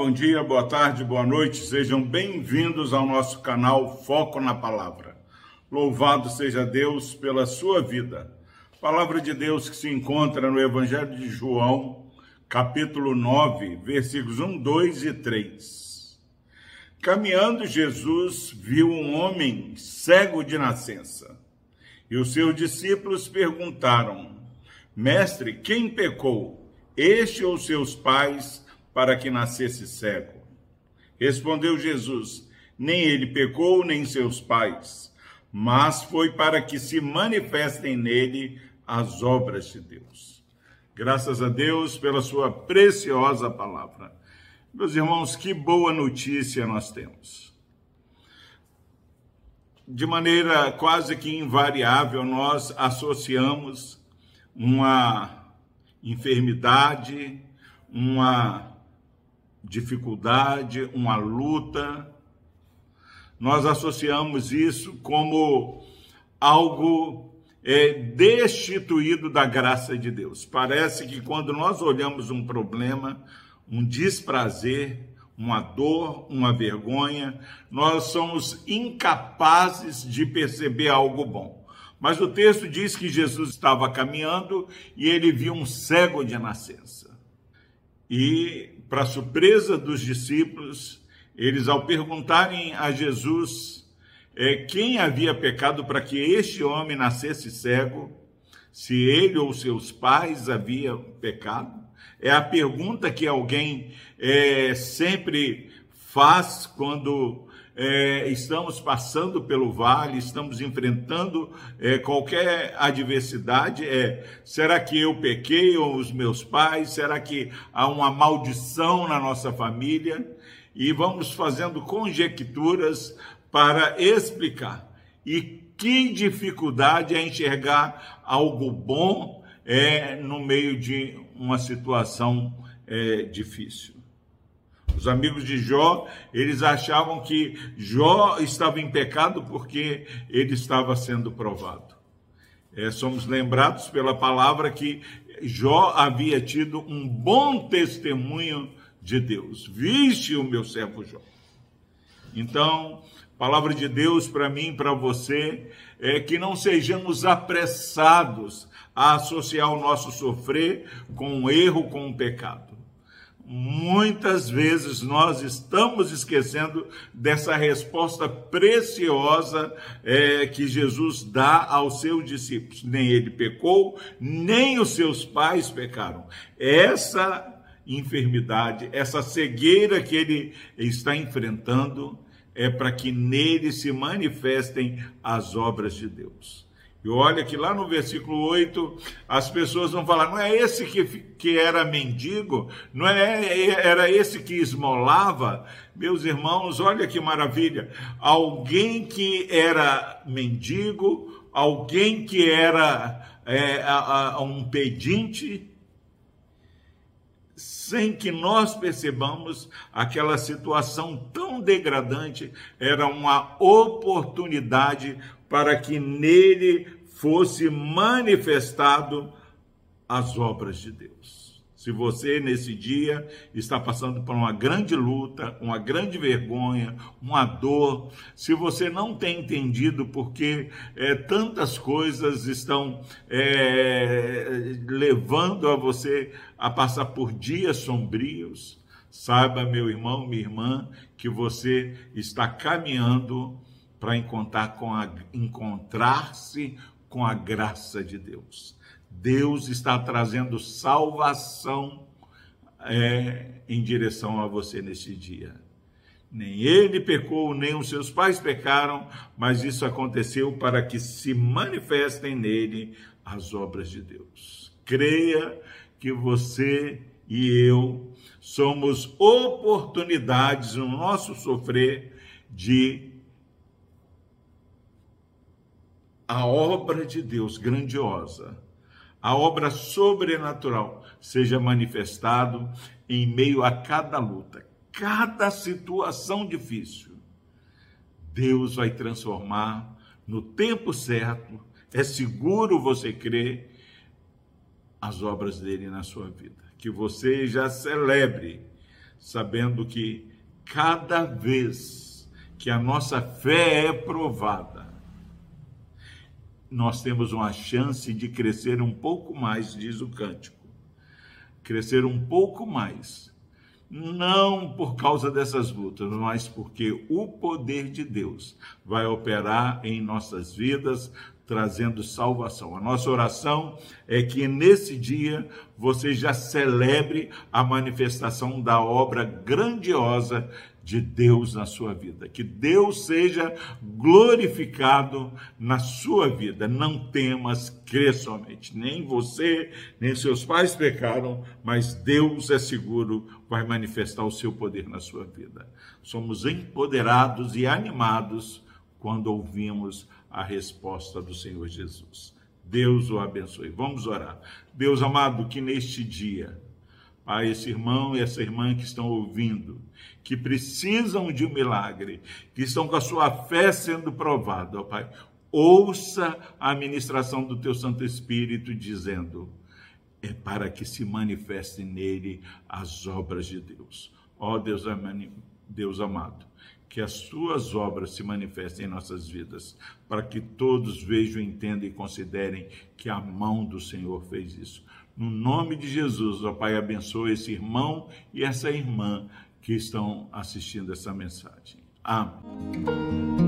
bom dia, boa tarde, boa noite. Sejam bem-vindos ao nosso canal Foco na Palavra. Louvado seja Deus pela sua vida. Palavra de Deus que se encontra no Evangelho de João, capítulo 9, versículos 1, 2 e 3. Caminhando, Jesus viu um homem cego de nascença. E os seus discípulos perguntaram: Mestre, quem pecou, este ou seus pais? Para que nascesse cego. Respondeu Jesus: Nem ele pecou, nem seus pais, mas foi para que se manifestem nele as obras de Deus. Graças a Deus pela sua preciosa palavra. Meus irmãos, que boa notícia nós temos. De maneira quase que invariável, nós associamos uma enfermidade, uma dificuldade, uma luta. Nós associamos isso como algo é, destituído da graça de Deus. Parece que quando nós olhamos um problema, um desprazer, uma dor, uma vergonha, nós somos incapazes de perceber algo bom. Mas o texto diz que Jesus estava caminhando e ele viu um cego de nascença. E para surpresa dos discípulos, eles, ao perguntarem a Jesus é, quem havia pecado para que este homem nascesse cego, se ele ou seus pais haviam pecado, é a pergunta que alguém é, sempre faz quando é, estamos passando pelo vale, estamos enfrentando é, qualquer adversidade, é: será que eu pequei ou os meus pais? Será que há uma maldição na nossa família? E vamos fazendo conjecturas para explicar. E que dificuldade é enxergar algo bom é, no meio de uma situação é, difícil. Os amigos de Jó, eles achavam que Jó estava em pecado porque ele estava sendo provado. É, somos lembrados pela palavra que Jó havia tido um bom testemunho de Deus. Viste o meu servo Jó. Então, palavra de Deus para mim para você é que não sejamos apressados a associar o nosso sofrer com o erro, com o pecado muitas vezes nós estamos esquecendo dessa resposta preciosa é, que Jesus dá aos seus discípulos. Nem ele pecou, nem os seus pais pecaram. Essa enfermidade, essa cegueira que ele está enfrentando, é para que nele se manifestem as obras de Deus. E olha que lá no versículo 8, as pessoas vão falar: não é esse que, que era mendigo, não é, era esse que esmolava. Meus irmãos, olha que maravilha. Alguém que era mendigo, alguém que era é, a, a, um pedinte, sem que nós percebamos aquela situação tão degradante, era uma oportunidade para que nele fosse manifestado as obras de Deus. Se você nesse dia está passando por uma grande luta, uma grande vergonha, uma dor, se você não tem entendido porque é, tantas coisas estão é, levando a você a passar por dias sombrios, saiba, meu irmão, minha irmã, que você está caminhando para encontrar com encontrar-se com a graça de Deus. Deus está trazendo salvação é, em direção a você neste dia. Nem ele pecou, nem os seus pais pecaram, mas isso aconteceu para que se manifestem nele as obras de Deus. Creia que você e eu somos oportunidades no nosso sofrer de a obra de Deus grandiosa, a obra sobrenatural seja manifestado em meio a cada luta, cada situação difícil. Deus vai transformar no tempo certo, é seguro você crer as obras dele na sua vida. Que você já celebre, sabendo que cada vez que a nossa fé é provada, nós temos uma chance de crescer um pouco mais, diz o cântico. Crescer um pouco mais. Não por causa dessas lutas, mas porque o poder de Deus vai operar em nossas vidas, trazendo salvação. A nossa oração é que nesse dia você já celebre a manifestação da obra grandiosa de Deus na sua vida. Que Deus seja glorificado na sua vida. Não temas, crê somente. Nem você, nem seus pais pecaram, mas Deus é seguro, vai manifestar o seu poder na sua vida. Somos empoderados e animados quando ouvimos a resposta do Senhor Jesus. Deus o abençoe. Vamos orar. Deus amado, que neste dia a esse irmão e essa irmã que estão ouvindo, que precisam de um milagre, que estão com a sua fé sendo provada, ó Pai. Ouça a ministração do teu Santo Espírito dizendo: é para que se manifestem nele as obras de Deus. Ó Deus, Deus amado, que as suas obras se manifestem em nossas vidas, para que todos vejam, entendam e considerem que a mão do Senhor fez isso. No nome de Jesus, ó Pai, abençoe esse irmão e essa irmã que estão assistindo essa mensagem. Amém.